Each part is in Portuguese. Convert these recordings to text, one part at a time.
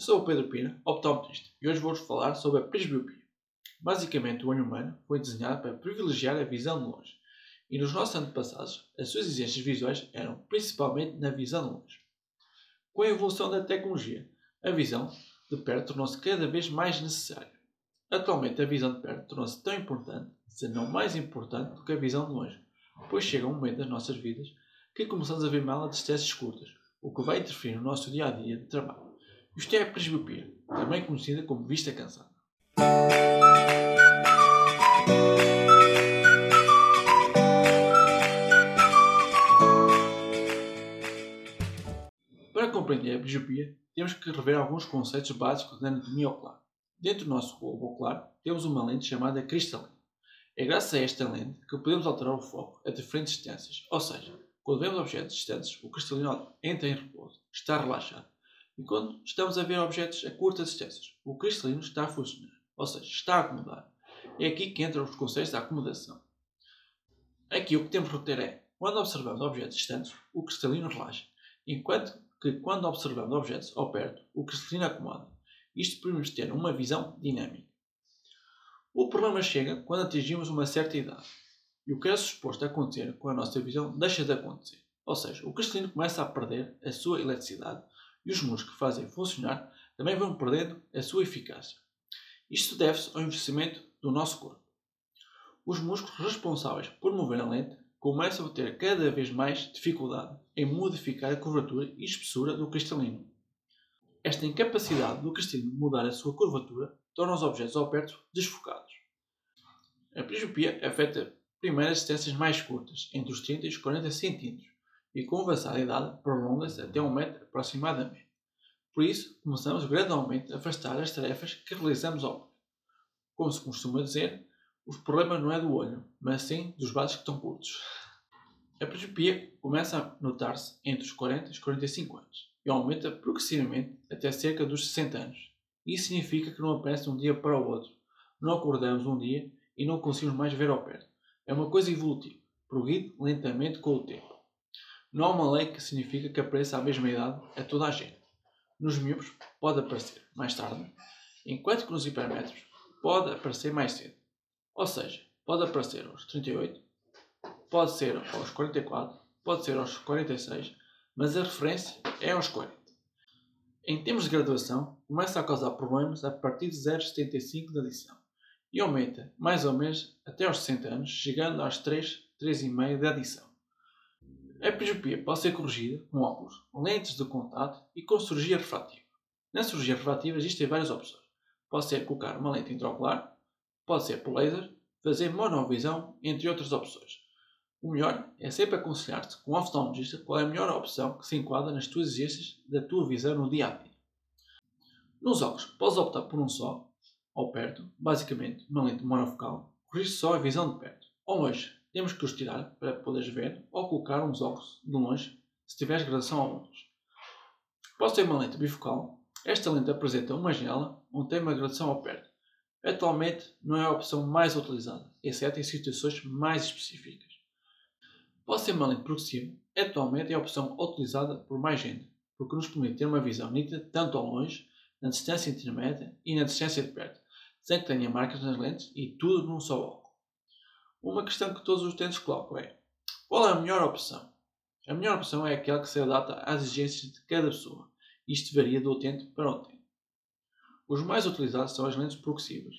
Eu sou o Pedro Pina, optometrista, e hoje vou-vos falar sobre a presbiopia. Basicamente, o olho humano foi desenhado para privilegiar a visão de longe, e nos nossos antepassados, as suas exigências visuais eram principalmente na visão de longe. Com a evolução da tecnologia, a visão de perto tornou-se cada vez mais necessária. Atualmente, a visão de perto tornou-se tão importante, se não mais importante, do que a visão de longe, pois chega um momento das nossas vidas que começamos a ver mal a distâncias curtas, o que vai interferir no nosso dia a dia de trabalho. Isto é a presbiopia, também conhecida como vista cansada. Para compreender a presbiopia, temos que rever alguns conceitos básicos da anatomia ocular. Dentro do nosso globo ocular, temos uma lente chamada cristalina. É graças a esta lente que podemos alterar o foco a diferentes distâncias, ou seja, quando vemos objetos distantes, o cristalino entra em repouso, está relaxado e quando estamos a ver objetos a curtas distâncias, o cristalino está a funcionar, ou seja, está a acomodar. É aqui que entram os conceitos da acomodação. Aqui o que temos que reter é, quando observamos objetos distantes, o cristalino relaxa, enquanto que quando observamos objetos ao perto, o cristalino acomoda. Isto permite ter uma visão dinâmica. O problema chega quando atingimos uma certa idade. E o que é suposto acontecer com a nossa visão deixa de acontecer. Ou seja, o cristalino começa a perder a sua eletricidade e os músculos que fazem funcionar também vão perdendo a sua eficácia. Isto deve-se ao envelhecimento do nosso corpo. Os músculos responsáveis por mover a lente começam a ter cada vez mais dificuldade em modificar a curvatura e espessura do cristalino. Esta incapacidade do cristalino mudar a sua curvatura torna os objetos ao perto desfocados. A presbiopia afeta primeiro as distâncias mais curtas, entre os 30 e os 40 cm, e com avançada idade prolonga-se até um metro aproximadamente. Por isso, começamos gradualmente a afastar as tarefas que realizamos ao olho. Como se costuma dizer, o problema não é do olho, mas sim dos vasos que estão curtos. A presbiopia começa a notar-se entre os 40 e os 45 anos e aumenta progressivamente até cerca dos 60 anos. Isso significa que não aparece de um dia para o outro. Não acordamos um dia e não conseguimos mais ver ao perto. É uma coisa evolutiva, progride lentamente com o tempo. Uma lei que significa que apareça à mesma idade a toda a gente. Nos miúdos pode aparecer mais tarde, enquanto que nos hipermetros pode aparecer mais cedo. Ou seja, pode aparecer aos 38, pode ser aos 44, pode ser aos 46, mas a referência é aos 40. Em termos de graduação, começa a causar problemas a partir de 0,75 de adição e aumenta mais ou menos até aos 60 anos, chegando aos 3, 3,5 de adição. A presbiopia pode ser corrigida com óculos, lentes de contato e com cirurgia refrativa. Na cirurgia refrativa existem várias opções. Pode ser colocar uma lente intraocular, pode ser por laser, fazer monovisão, entre outras opções. O melhor é sempre aconselhar-te com um oftalmologista qual é a melhor opção que se enquadra nas tuas exigências da tua visão no dia a dia. Nos óculos, podes optar por um só, ou perto, basicamente uma lente monofocal, corrige só a visão de perto, ou longe, temos que os tirar para poderes ver ou colocar uns óculos de longe se tiveres gradação a luz. Pode ser uma lente bifocal. Esta lente apresenta uma janela onde tem uma gradação ao perto. Atualmente não é a opção mais utilizada, exceto em situações mais específicas. Pode ser uma lente progressiva. Atualmente é a opção utilizada por mais gente, porque nos permite ter uma visão nítida tanto ao longe, na distância intermédia e na distância de perto, sem que tenha marcas nas lentes e tudo num só óculos. Uma questão que todos os utentes colocam é: qual é a melhor opção? A melhor opção é aquela que se adapta às exigências de cada pessoa. Isto varia do utente para utente. Os mais utilizados são as lentes progressivas,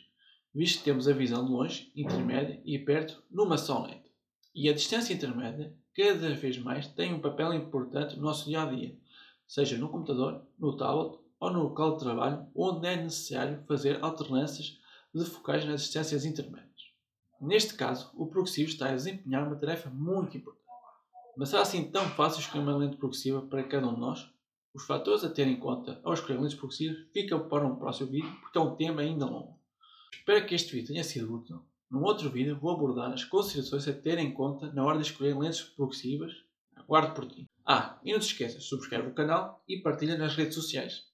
visto que temos a visão de longe, intermédia e perto numa só lente. E a distância intermédia, cada vez mais, tem um papel importante no nosso dia a dia, seja no computador, no tablet ou no local de trabalho, onde é necessário fazer alternâncias de focais nas distâncias intermédias. Neste caso, o progressivo está a desempenhar uma tarefa muito importante. Mas será assim tão fácil escolher uma lente progressiva para cada um de nós? Os fatores a ter em conta ao escolher lentes progressivas ficam para um próximo vídeo porque é um tema ainda longo. Espero que este vídeo tenha sido útil. Num outro vídeo vou abordar as considerações a ter em conta na hora de escolher lentes progressivas. Aguardo por ti. Ah, e não te esqueças, subscreve o canal e partilha nas redes sociais.